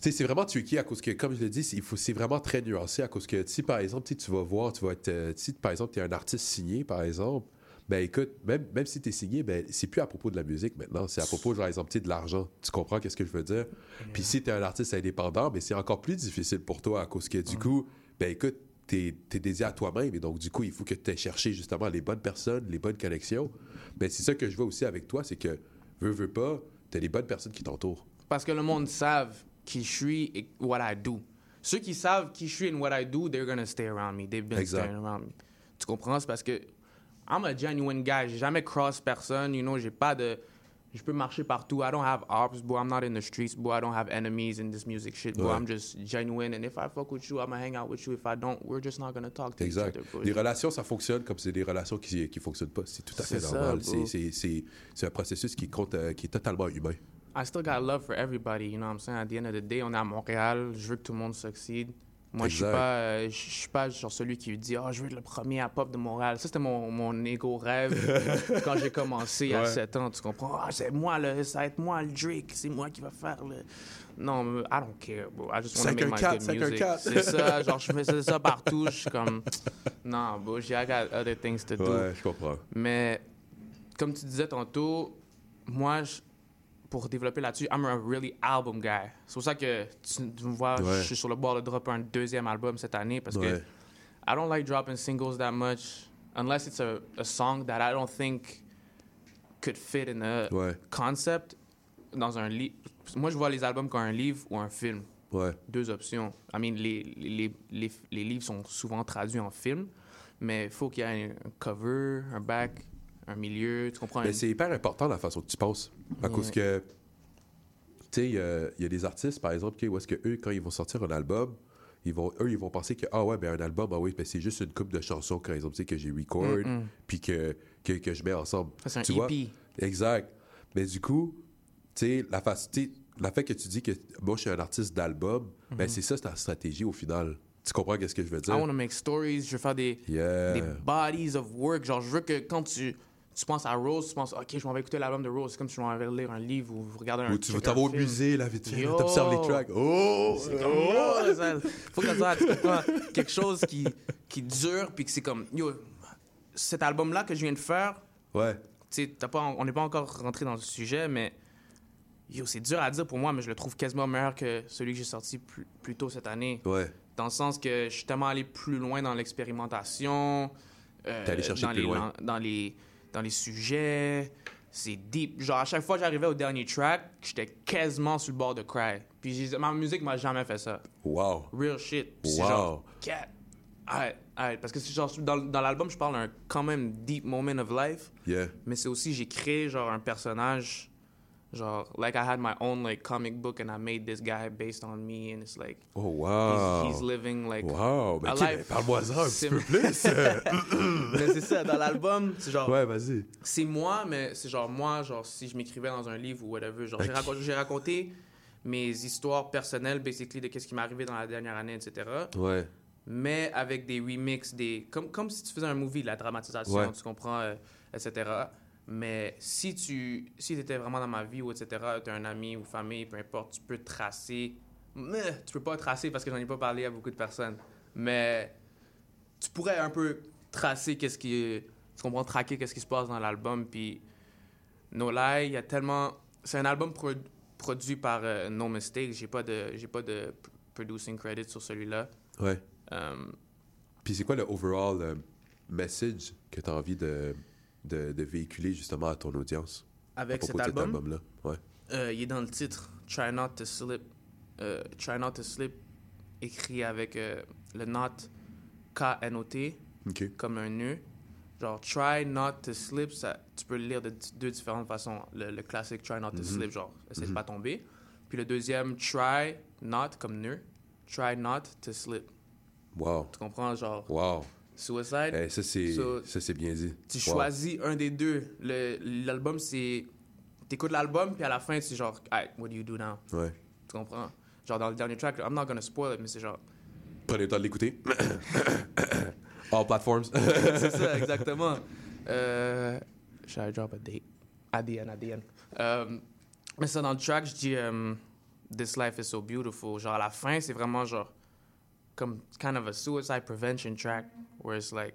Sais, c'est vraiment tricky à cause que, comme je l'ai dit, c'est- il faut- c'est vraiment très nuancé à cause que si par exemple, tu vas voir, tu vas être. euh, Si par exemple, tu es un artiste signé, par exemple, ben écoute, même, même si tu es signé, ben c'est plus à propos de la musique maintenant, c'est à propos, genre, exemple, de l'argent. Tu comprends qu'est-ce que je veux dire? Puis si tu es un artiste indépendant, ben c'est encore plus difficile pour toi à cause que du coup, ben écoute, tu es, dédié à toi-même et donc du coup, il faut que tu aies cherché justement les bonnes personnes, les bonnes connexions. Ben c'est ça que je vois aussi avec toi, c'est que, veux, veux pas, tu as les bonnes personnes qui t'entourent. Parce que le monde savent qui je suis et what I do. Ceux qui savent qui je suis and what I do, they're gonna stay around me. They've been Exact. staying around me. Tu comprends? C'est parce que I'm a genuine guy. J'ai jamais cross personne. You know, j'ai pas de. Je peux marcher partout. I don't have ops, bro. I'm not in the streets, bro. I don't have enemies in this music shit, bro. Ouais. I'm just genuine. And if I fuck with you, I'm gonna hang out with you. If I don't, we're just not gonna talk to Exact. each other. Les relations, ça fonctionne comme c'est des relations qui qui fonctionnent pas. C'est tout à fait normal. c'est un processus qui compte, euh, qui est totalement humain. I still got love for everybody, you know what I'm saying? At the end of the day, on est à Montréal, je veux que tout le monde succède. Moi, je suis Exact. pas, euh, je suis pas genre celui qui dit « Oh, je veux être le premier à pop de Montréal ». Ça, c'était mon, mon ego rêve quand j'ai commencé à Ouais. 7 ans, tu comprends? « Ah, c'est moi, le, ça va être moi, le Drake, c'est moi qui va faire le... » Non, I don't care, bro. I just want to make my 514, good music. 514. C'est ça, genre, je faisais ça partout, je suis comme... Non, bro, I got other things to do. Ouais, je comprends. Mais comme tu disais tantôt, moi, je- pour développer là-dessus, I'm a really album guy. C'est pour ça que tu, tu me vois, Ouais. je suis sur le bord de dropper un deuxième album cette année parce que Ouais. I don't like dropping singles that much unless it's a, a song that I don't think could fit in a Ouais. concept dans un livre. Moi, je vois les albums comme un livre ou un film. Deux options. I mean, les, les, les, les livres sont souvent traduits en film, mais il faut qu'il y ait un cover, un back, un milieu, tu comprends? Mais c'est hyper important la façon que tu penses. À Yeah. cause que, tu sais, il y a- il y, a des artistes, par exemple, qui- où est-ce que eux, quand ils vont sortir un album, ils vont, eux, ils vont penser que, ah ouais, ben un album, ah oui, ben c'est juste une coupe de chansons, par exemple, tu sais, que j'ai record, Mm-mm. puis que, que, que je mets ensemble. Ça, c'est un vois? EP. Exact. Mais du coup, tu sais, la, sais, la fait que tu dis que moi, je suis un artiste d'album, ben Mhm. c'est ça ta stratégie au final. Tu comprends qu'est-ce que je veux I dire? want to make stories, je veux faire des, Yeah. des bodies of work. Genre, je veux que quand tu, tu penses à Rose, tu penses, OK, je m'en vais écouter l'album de Rose. C'est comme si je m'en vais lire un livre ou regarder un Ou tu vas au musée, là, vite fait, Yo! t'observes les tracks. Oh! Comme, Oh! ça- faut que ça tu comprends, quelque chose qui, qui dure, puis que c'est comme, yo, cet album-là que je viens de faire, Ouais. tu sais, on n'est pas encore rentré dans le sujet, mais yo, c'est dur à dire pour moi, mais je le trouve quasiment meilleur que celui que j'ai sorti plus, plus tôt cette année. Ouais. Dans le sens que je suis tellement allé plus loin dans l'expérimentation. euh, T'es allé chercher dans plus les, loin. Dans les, dans les sujets. C'est deep. Genre, à chaque fois que j'arrivais au dernier track, j'étais quasiment sur le bord de cry. Puis ma musique m'a jamais fait ça. Wow. Real shit. Puis Wow. genre, arrête. Parce que genre, dans, dans l'album, je parle d'un quand même deep moment of life. Yeah. Mais c'est aussi, j'ai créé genre un personnage. Genre, like I had my own like comic book and I made this guy based on me and it's like. Oh, wow. He's, he's living like. Wow. Ben, a ok, life ben, parle-moi-en un petit peu plus. mais c'est ça, dans l'album, c'est genre. Ouais, vas-y. C'est moi, mais c'est genre moi, genre si je m'écrivais dans un livre ou whatever. Genre, j'ai raconté, j'ai raconté mes histoires personnelles, basically, de qu'est-ce qui m'est arrivé dans la dernière année, etc. Ouais. mais avec des remixes, des comme, comme si tu faisais un movie, la dramatisation, Ouais. tu comprends, euh, etc. Mais si tu si étais vraiment dans ma vie ou etc., tu un ami ou famille, peu importe, tu peux tracer. Mais tu peux pas tracer parce que j'en ai pas parlé à beaucoup de personnes. Mais tu pourrais un peu tracer qu'est-ce qui. Tu comprends, traquer qu'est-ce qui se passe dans l'album. Puis No Lie, il y a tellement. C'est un album pro- produit par euh, No Mistake. J'ai pas de j'ai pas de producing credit sur celui-là. Ouais. Euh, Puis c'est quoi le overall euh, message que tu as envie de, de, de véhiculer justement à ton audience? Avec à propos cet album? album-là? Ouais. Euh, il est dans le titre Try Not to Slip. Euh, Try Not to Slip, écrit avec euh, le not K-N-O-T, comme un nœud. Genre, Try Not to Slip, ça, tu peux le lire de deux différentes façons. Le, le classique Try Not to Mhm. Slip, genre, essaie de Mhm. pas tomber. Puis le deuxième, Try Not, comme nœud. Try Not to Slip. Wow. Tu comprends, genre, Wow. Suicide. Eh, ça, c'est So, ça, c'est bien dit. tu Wow. choisis un des deux. L'album, c'est. T'écoutes l'album, puis à la fin, c'est genre, Alright, what do you do now? Ouais. Tu comprends? Genre, dans le dernier track, I'm not gonna spoil it, mais c'est genre. Prenez le temps de l'écouter. All platforms. c'est ça, exactement. Euh. Should I drop a date? At the end, at the end. Euh, mais ça, dans le track, je dis um, This life is so beautiful. Genre, à la fin, c'est vraiment genre. Comme kind of a suicide prevention track, where it's like.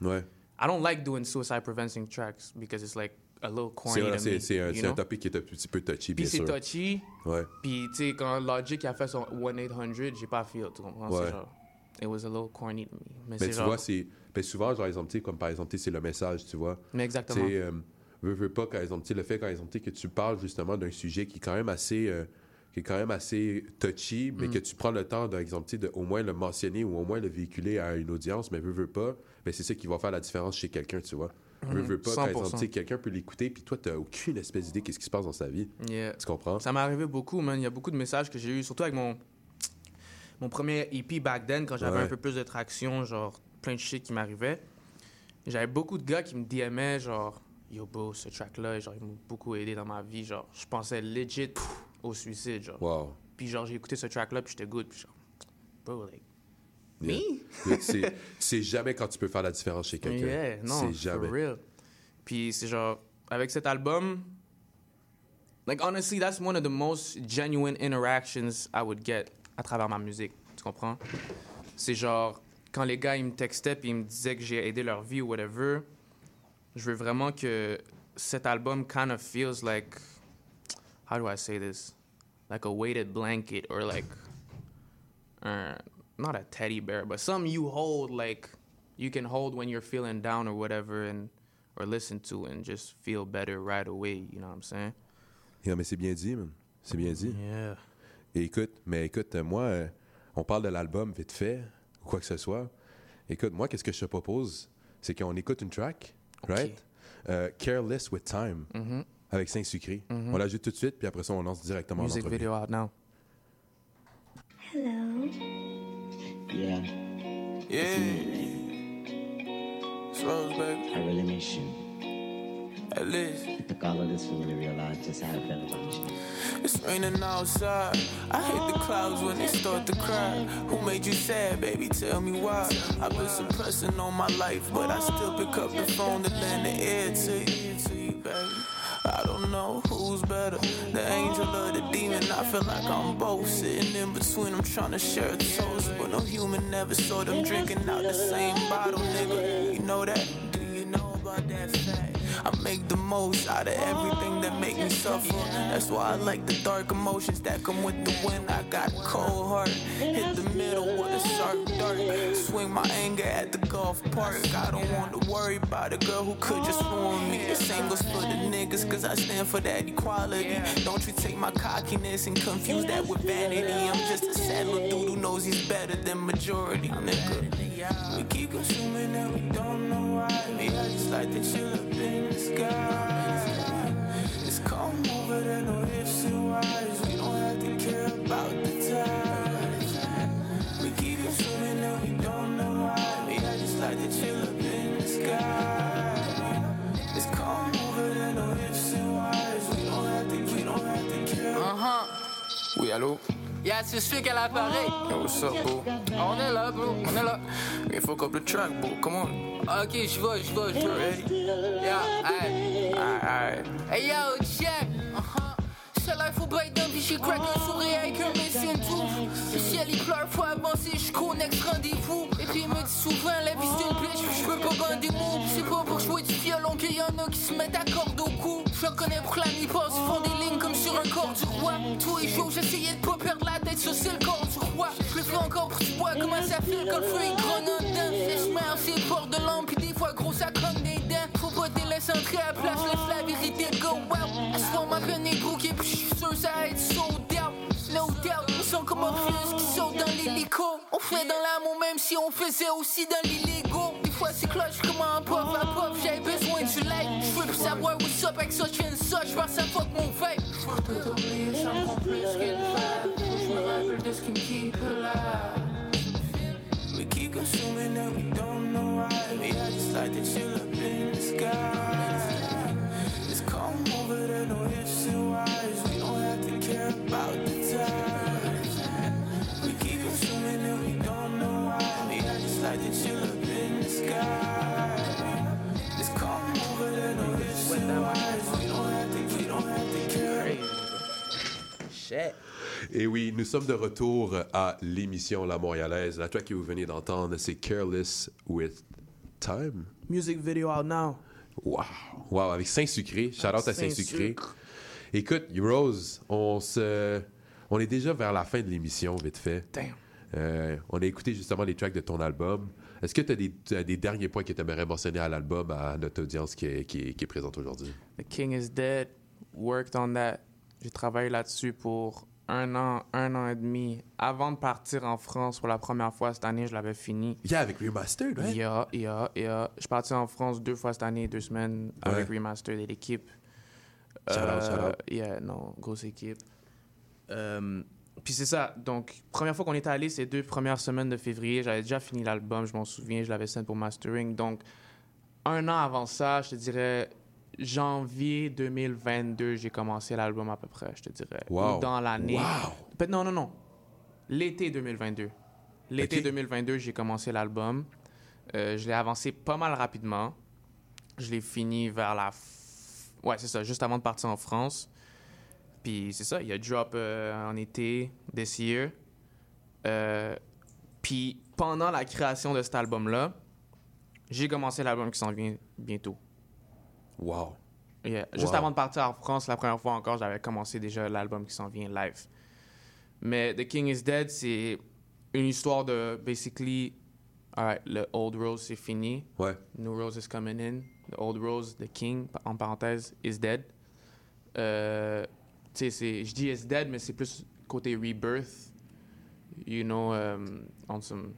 Ouais. I don't like doing suicide prevention tracks because it's like a little C'est corny c'est- me. c'est un, c'est un topic qui est un petit peu touchy, Puis bien c'est sûr. touchy. Ouais. Puis, tu sais, quand Logic a fait son 1-800, j'ai pas feel, tu comprends? Ouais. C'est genre, it was a little corny to me. Mais, Mais c'est tu genre, vois, c'est. Ben souvent, genre, exemple, comme par exemple, c'est le message, tu vois. Mais exactement. Tu sais, euh, veux, veux pas, par exemple, le fait, par exemple, que tu parles justement d'un sujet qui est quand même assez. euh, qui est quand même assez touchy, mais Mm. que tu prends le temps, par exemple, tu sais, de au moins le mentionner ou au moins le véhiculer à une audience, mais veux, veux pas, ben c'est ça qui va faire la différence chez quelqu'un, tu vois. Veux, Mhm. veux pas, par 100%. exemple, quelqu'un peut l'écouter, puis toi, t'as aucune espèce d'idée qu'est-ce qui se passe dans sa vie. Yeah. Tu comprends? Ça m'est arrivé beaucoup, man. Il y a beaucoup de messages que j'ai eu, surtout avec mon, mon premier EP back then, quand j'avais Ouais. un peu plus de traction, genre plein de shit qui m'arrivait. J'avais beaucoup de gars qui me DMaient, genre, yo, bro, ce track-là, genre, il m'a beaucoup aidé dans ma vie. Genre, je pensais legit au suicide, genre. Wow. Puis, genre, j'ai écouté ce track-là, puis j'étais good, puis genre, bro, like, Yeah. me? tu, sais, jamais quand tu peux faire la différence chez quelqu'un. Yeah, non, c'est jamais. for real. Puis c'est genre, avec cet album, like honestly, that's one of the most genuine interactions I would get à travers ma musique. Tu comprends? C'est genre, quand les gars, ils me textaient puis ils me disaient que j'ai aidé leur vie ou whatever, je veux vraiment que cet album kind of feels like, how do I say this? Like a weighted blanket or like, uh, not a teddy bear, but something you hold like you can hold when you're feeling down or whatever and or listen to and just feel better right away, you know what I'm saying? Yeah, mais c'est bien dit, man. C'est bien dit. Yeah. Et écoute, mais écoute, moi, euh, on parle de l'album vite fait, ou quoi que ce soit. Écoute, moi, qu'est-ce que je te propose? C'est qu'on écoute une track, right? Euh, Careless with Time, Mhm. Avec Saint-Sucré. Mhm. On l'ajoute tout de suite, puis après ça, on lance directement Music video out now. Hello. Yeah. Yeah. It's Rose, baby. I really miss you. At least. It took all of this for me to realize just how I feel about you. It's raining outside. I hate the clouds when they start to cry. Who made you sad, baby? Tell me why. I've been suppressing all my life, but I still pick up the phone to lend the ear to you, better, the angel or the demon. I feel like I'm both sitting in between. I'm trying to share a toast, but no human ever saw them drinking out the same bottle, nigga. You know that? Most out of everything that make me suffer. That's why I like the dark emotions that come with the wind. I got a cold heart, hit the middle with a sharp dart. Swing my anger at the golf park. I don't want to worry about a girl who could just ruin me. The same goes for the niggas, cause I stand for that equality. Don't you take my cockiness and confuse that with vanity. I'm just a sad little dude who knows he's better than majority, nigga. We keep consuming and we don't know why. Maybe I just like to chill up in the sky. It's calm over there, no ifs and whys. We don't have to care about the time. We keep consuming and we don't know why. Maybe I just like to chill up in the sky. It's calm over there, no ifs and whys. We don't have to, we don't have to care. Uh-huh. Oui, allô? Yeah, c'est celui à l'appareil. Yo, what's up, bro? On est là, bro. On est là. We fuck up the track, bro. Come on. Ok, je vais, je vais, je vais. Yeah, aïe. Alright. Hey yo, check. Uh-huh. C'est là, il faut bite d'un j'ai crack un sourire avec un médecin tout. Le ciel il pleure, faut avancer jusqu'au next rendez-vous. Et puis il me dit souvent, la vie c'est une bitch, je peux pas vendre des mots. C'est pas pour jouer du violon qu'il y en a qui se mettent à corde au cou. Je connais pour la nuit passe, ils font des lignes comme sur un corps du roi. Tous les jours, j'essayais de pas perdre c'est le corps du roi. Je le fais encore pour tu vois comment ça file quand le feu en dedans. Laisse mère c'est portes de lampe, puis des fois gros ça cogne des dents. Faut pas te laisser entrer à la place, laisse la vérité go wow. Est-ce qu'on m'appelle négro qui puis je suis sûr ça va être sold out. No doubt, ils sont comme Orpheus qui sautent dans l'hélico. On fait dans l'amour même si on faisait aussi dans l'illégaux. Des fois c'est cloche comme un pop à pop, j'avais besoin du like. Je veux plus savoir what's up avec ça, je viens de ça, je à fuck mon. Me keep alive. We keep consuming and we don't know why. I just like chill up in the sky. Over there, no ifs and whys. We don't have to care about the time. We keep consuming and we don't know why. I just like chill up in the sky. Over there, no ifs and whys. We don't have to, we don't have to care. Shit. Et oui, nous sommes de retour à l'émission La Montréalaise. La track que vous venez d'entendre, c'est Careless with Time. Music video out now. Wow. Wow, avec Saint-Sucré. Shout out à Saint-Sucré. Écoute, Rose, on se... On est déjà vers la fin de l'émission, vite fait. Damn. Euh, on a écouté justement les tracks de ton album. Est-ce que tu as des, derniers points que tu aimerais mentionner à l'album, à notre audience qui est, qui est- qui est présente aujourd'hui? The King is Dead. Worked on that. J'ai travaillé là-dessus pour un an, un an et demi. Avant de partir en France pour la première fois cette année, je l'avais fini. Yeah, avec Remastered, ouais. Yeah, yeah, yeah. Je suis parti en France deux fois cette année, deux semaines, avec Remastered et l'équipe. Shout out, shout out. Yeah, non, grosse équipe. Euh, puis c'est ça. Donc, première fois qu'on était allé, c'est deux premières semaines de février. J'avais déjà fini l'album, je m'en souviens, je l'avais sent pour mastering. Donc, un an avant ça, je te dirais janvier 2022, j'ai commencé l'album à peu près, je te dirais. Wow. Ou dans l'année. Wow. Non, non, non. L'été 2022. L'été Ok. 2022, j'ai commencé l'album. Euh, je l'ai avancé pas mal rapidement. Je l'ai fini vers la... f- Ouais, c'est ça, juste avant de partir en France. Puis c'est ça, il y a drop euh, en été, this year. Euh, puis pendant la création de cet album-là, j'ai commencé l'album qui s'en vient bientôt. Wow. Yeah. Juste Wow. avant de partir en France, la première fois encore, j'avais commencé déjà l'album qui s'en vient live. Mais The King is Dead, c'est une histoire de basically, alright, le Old Rose c'est fini. Ouais. New Rose is coming in. The Old Rose, the King, en parenthèse, is dead. Euh, tu sais, c'est- je dis is dead, mais c'est plus côté rebirth. You know, um, on some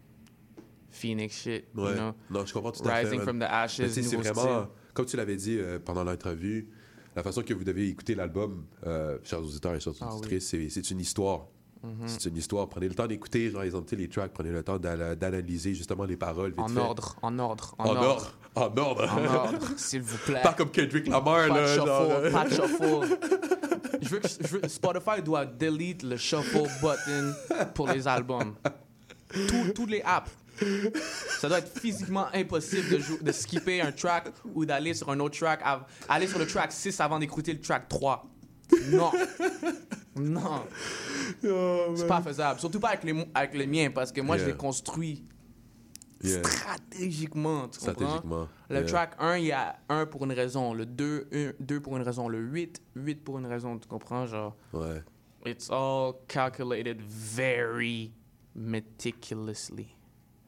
Phoenix shit. Ouais. You know? Non, je comprends tout à fait. Rising man. from the ashes, c'est vraiment, style. Comme tu l'avais dit euh, pendant l'entrevue, la façon que vous devez écouter l'album, euh, chers auditeurs et chers Ah auditrices, c'est- c'est une histoire. Mhm. C'est une histoire. Prenez le temps d'écouter, genre, exemple, les tracks, prenez le temps d'ana- d'analyser justement les paroles. vite En fait. ordre, en ordre, en, En ordre. ordre. En ordre. En ordre, s'il vous plaît. Pas comme Kendrick Lamar, Pas de là. shuffle, genre, euh. pas de shuffle. je veux que, je veux- Spotify doit delete le shuffle button pour les albums. Tous- Toutes les apps. Ça doit être physiquement impossible de, de skipper un track ou d'aller sur un autre track, aller sur le track 6 avant d'écouter le track 3. Non. Non. Oh, C'est pas faisable. Surtout pas avec les, avec les miens parce que moi, je Yeah. les construis Yeah. stratégiquement, tu comprends? Stratégiquement, Le yeah. track 1, il y a 1 pour une raison. Le 2, 2 pour une raison. Le 8, 8 pour une raison, tu comprends? Genre, Ouais. it's all calculated very meticulously.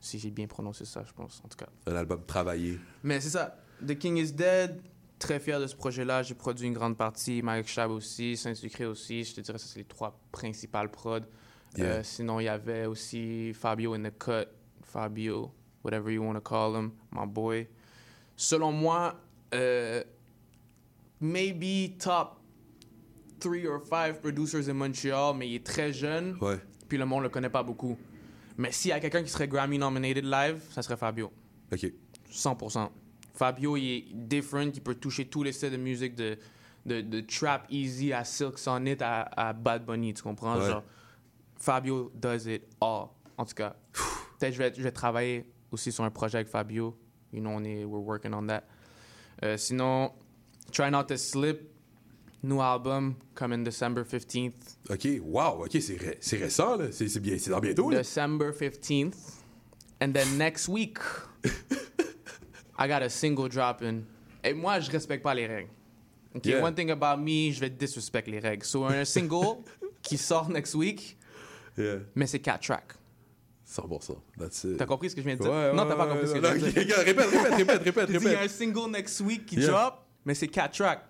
Si j'ai bien prononcé ça, je pense, en tout cas. Un album travaillé. Mais c'est ça. The King is Dead. Très fier de ce projet-là. J'ai produit une grande partie. Mike Shab aussi. Saint-Sucré aussi. Je te dirais, ça, c'est les trois principales prods. Yeah. Euh, sinon, il y avait aussi Fabio in the cut. Fabio, whatever you want to call him, my boy. Selon moi, euh, maybe top three or five producers in Montreal, mais il est très jeune. Ouais. Puis le monde le connaît pas beaucoup. Mais s'il y a quelqu'un qui serait Grammy nominated live, ça serait Fabio. OK. 100%. Fabio, il est different, il peut toucher tous les styles de musique de, de, de trap easy à Silk Sonic à, à Bad Bunny, tu comprends? Ouais. Genre, Fabio does it all. En tout cas, peut-être je vais, je vais travailler aussi sur un projet avec Fabio. You know, on est, we're working on that. Euh, sinon, Try Not to Slip, new album, coming December 15th. OK. Wow. OK, c'est ré- c'est récent, là. C'est bien. C'est dans bientôt, là. December 15th. And then next week, I got a single dropping. Et moi, je respecte pas les règles. OK, Yeah. one thing about me, je vais disrespect les règles. So, un single qui sort next week, Yeah. mais c'est quatre tracks. 100%. That's it. T'as compris ce que je viens de dire? Ouais, non, ouais, t'as pas ouais, compris ce que ouais, je viens de dire. répète, répète, répète, répète, dit, Il y a répète. un single next week qui Yeah. drop, mais c'est quatre tracks.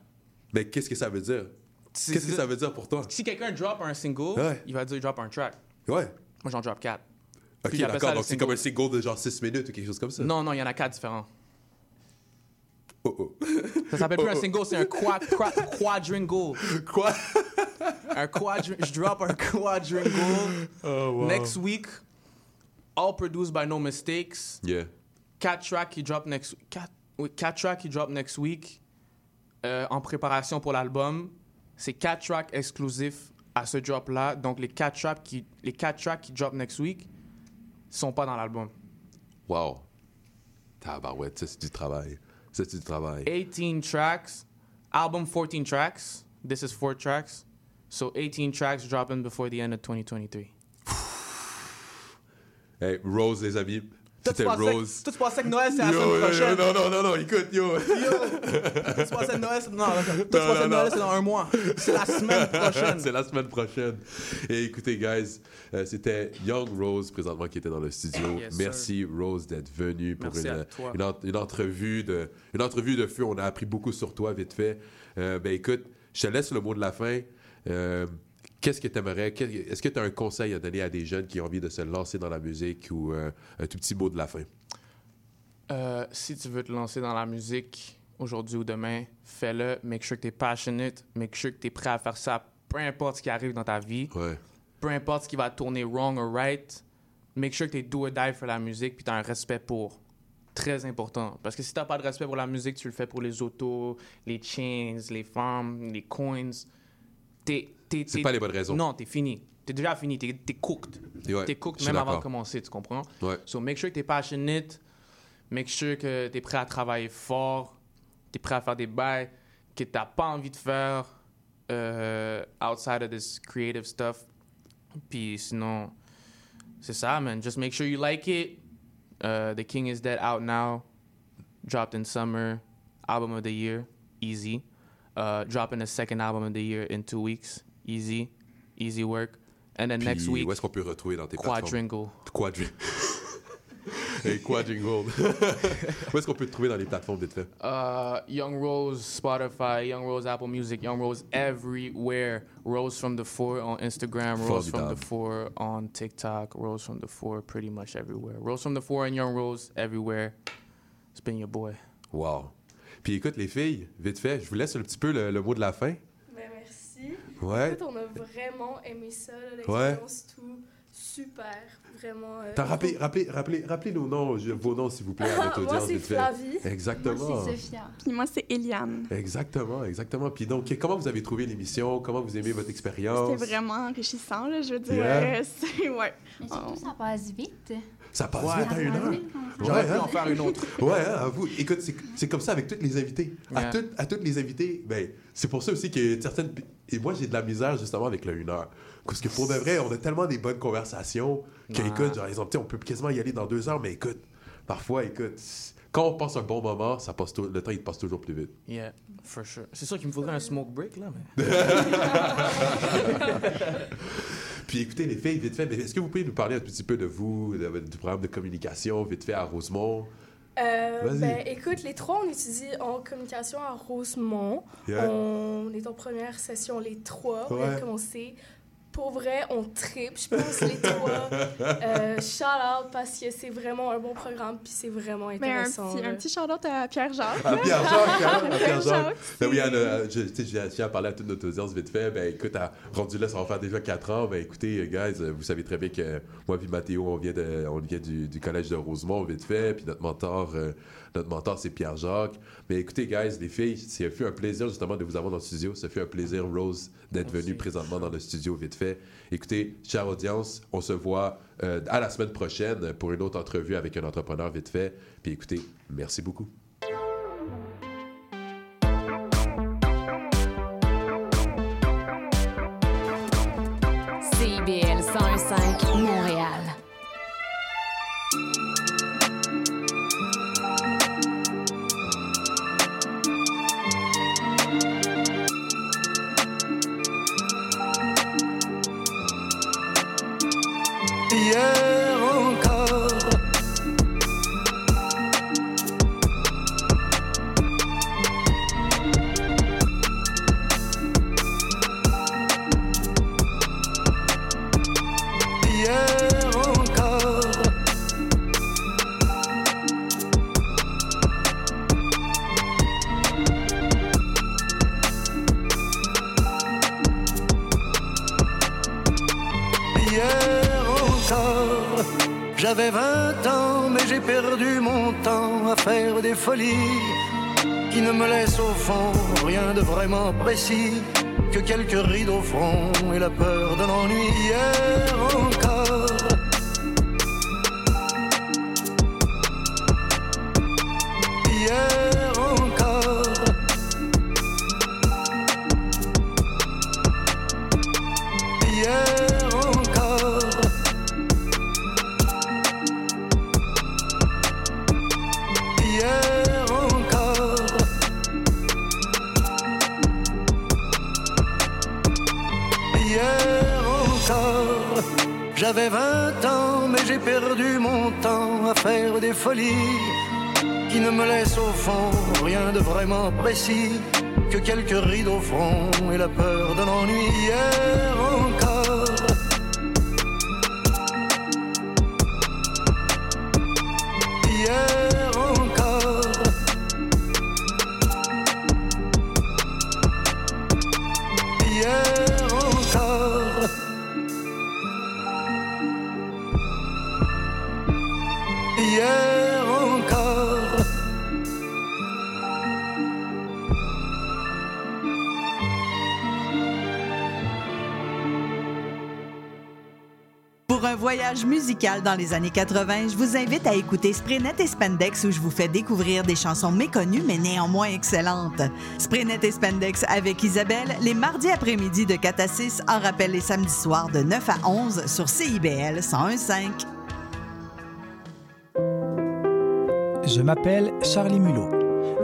Mais qu'est-ce que ça veut dire? Qu'est-ce que ça veut dire pour toi? Si quelqu'un drop un single, Ouais. il va dire drop un track. Ouais. Moi, j'en drop quatre. OK, d'accord. Donc, c'est comme un single de genre 6 minutes ou quelque chose comme ça? Non, non, il y en a quatre différents. Oh, oh. Ça s'appelle plus Oh, un oh. single, c'est un qua, qua, quadringle. Quoi? un quadri je drop un quadringle Oh, wow. next week. All produced by No Mistakes. Yeah. Quatre tracks qui drop next quatre, oui, quatre tracks qui drop next week euh, en préparation pour l'album. C'est quatre tracks exclusifs à ce drop-là. Donc les quatre tracks qui les quatre tracks qui drop next week sont pas dans l'album. Wow. Tabarouette, ça, c'est du travail. Ça, c'est du travail. 18 tracks, album 14 tracks. This is four tracks. So 18 tracks dropping before the end of 2023. Hey, Rose, les amis. Rose. toi, tu pensais que Noël, c'est la Yo, semaine prochaine. Non, non, non, non, écoute, yo. Yo, toi, tu pensais que Noël, c'est... Non, toi, tu Non, pensais que non, Noël, c'est dans un mois. C'est la semaine prochaine. c'est la semaine prochaine. Et écoutez, guys, euh, c'était Young Rose présentement qui était dans le studio. Yes, Merci Rose d'être venu pour une, en- une entrevue de une entrevue de feu. On a appris beaucoup sur toi vite fait. Euh, ben écoute, je te laisse le mot de la fin. Euh, Qu'est-ce que tu aimerais? Est-ce que tu as un conseil à donner à des jeunes qui ont envie de se lancer dans la musique ou euh, un tout petit mot de la fin? Euh, si tu veux te lancer dans la musique aujourd'hui ou demain, fais-le. Make sure que tu es passionate. Make sure que tu es prêt à faire ça, peu importe ce qui arrive dans ta vie. Ouais. Peu importe ce qui va tourner wrong or right. Make sure que tu es do or die for la musique puis tu as un respect pour. Très important. Parce que si tu pas de respect pour la musique, tu le fais pour les autos, les chains, les femmes, les coins. T'es, t'es, C'est pas les bonnes raisons. Non, t'es fini. T'es déjà fini. T'es, t'es cooked. Ouais, t'es cooked même avant de commencer, tu comprends? Ouais. So make sure que t'es passionate. Make sure que t'es prêt à travailler fort. T'es prêt à faire des bails que t'as pas envie de faire euh, outside of this creative stuff. Puis sinon, c'est ça, man. Just make sure you like it. Uh, the King is Dead out now. Dropped in summer. Album of the year. Easy. Uh, dropping a second album of the year in two weeks. Easy. Easy work. And then next Puis, week, où est-ce qu'on peut retrouver dans tes Quadringle. Quadringle. hey, Quadringle. où est-ce qu'on peut te trouver dans les plateformes vite fait? Uh, Young Rose, Spotify, Young Rose, Apple Music, Young Rose everywhere. Rose from the Four on Instagram, Rose from the. Four on TikTok, Rose from the Four pretty much everywhere. Rose from the Four and Young Rose everywhere. It's been your boy. Wow. Puis écoute, les filles, vite fait, je vous laisse un petit peu le, le mot de la fin. Ouais. En fait, on a vraiment aimé ça, là, l'expérience, tout. Super, vraiment. euh, T'as rappelé, rappelez, rappelez, rappelez nos noms, vos noms, s'il vous plaît, à notre Moi, audience. c'est vite fait. Flavie. Exactement. Moi, c'est Sophia. Puis moi, c'est Eliane. Exactement, exactement. Puis donc, comment vous avez trouvé l'émission? Comment vous aimez votre expérience? C'était vraiment enrichissant, là, je veux dire. Yeah. euh, c'est, ouais. Mais surtout, ça passe vite. Ça passe Ouais. vite à une heure. J'aurais pu hein? en faire une autre. Ouais, hein, avoue. Écoute, c'est- comme ça avec tous les invités. À, toutes- à toutes les invités, ben, c'est pour ça aussi que certaines. Et moi, j'ai de la misère justement avec le 1 heure. Parce que pour de vrai, on a tellement des bonnes conversations Ouais. qu'écoute, genre, exemple, tu sais, on peut quasiment y aller dans deux heures, mais écoute, parfois, écoute, quand on passe un bon moment, ça passe le temps, il passe toujours plus vite. Yeah, for sure. C'est sûr qu'il me faudrait un smoke break, là, mais... Puis écoutez, les filles, vite fait, mais est-ce que vous pouvez nous parler un petit peu de vous, de- du programme de communication, vite fait, à Rosemont? Euh, Vas-y. ben, écoute, les trois, on étudie en communication à Rosemont. Yeah. On est en première session, les trois. On vient Ouais. Pour vrai, on tripe, je pense, les trois. Euh, shout out parce que c'est vraiment un bon programme puis c'est vraiment Mais un intéressant. petit, petit shout-out à Pierre-Jacques. Ah, là. Pierre-Jacques, hein, Pierre-Jacques. Pierre-Jacques. Ben oui, Anne, euh, je, tu sais, je tiens à parler à toute notre audience vite fait. Ben écoute, à, rendu là, ça va faire déjà 4 ans. Ben écoutez, euh, guys, euh, vous savez très bien que moi et Mathéo, on vient, de, on vient du, du collège de Rosemont vite fait. Puis notre mentor, euh, notre mentor c'est Pierre-Jacques. Mais écoutez, guys, les filles, ça fut un plaisir justement de vous avoir dans le studio. Ça fait un plaisir, Rose, d'être venue présentement dans le studio vite fait. Écoutez, chère audience, on se voit euh, à la semaine prochaine pour une autre entrevue avec un entrepreneur vite fait. Puis écoutez, merci beaucoup. Qui ne me laissent au fond rien de vraiment précis que quelques rides au front et la peur de l'ennui. Mon temps à faire des folies qui ne me laissent au fond rien de vraiment précis que quelques rides au front et la peur de l'ennui. Voyage musical dans les années 80, je vous invite à écouter Sprinet et Spandex où je vous fais découvrir des chansons méconnues mais néanmoins excellentes. Sprinet et Spandex avec Isabelle, les mardis après-midi de 4 à 6, en rappel les samedis soirs de 9 à 11 sur CIBL 101.5. Je m'appelle Charlie Mulot.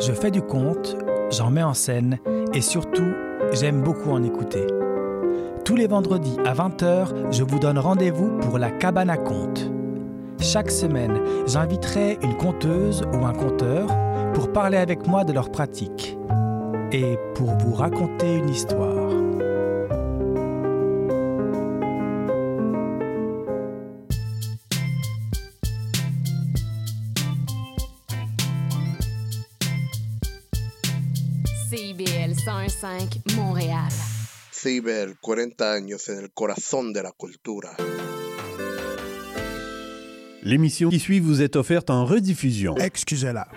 Je fais du conte, j'en mets en scène et surtout, j'aime beaucoup en écouter. Tous les vendredis à 20h, je vous donne rendez-vous pour la cabane à contes. Chaque semaine, j'inviterai une conteuse ou un conteur pour parler avec moi de leur pratique et pour vous raconter une histoire. CIBL 101.5 Montréal. CIBEL, 40 años en el corazón de la cultura. L'émission qui suit vous est offerte en rediffusion. Excusez-la.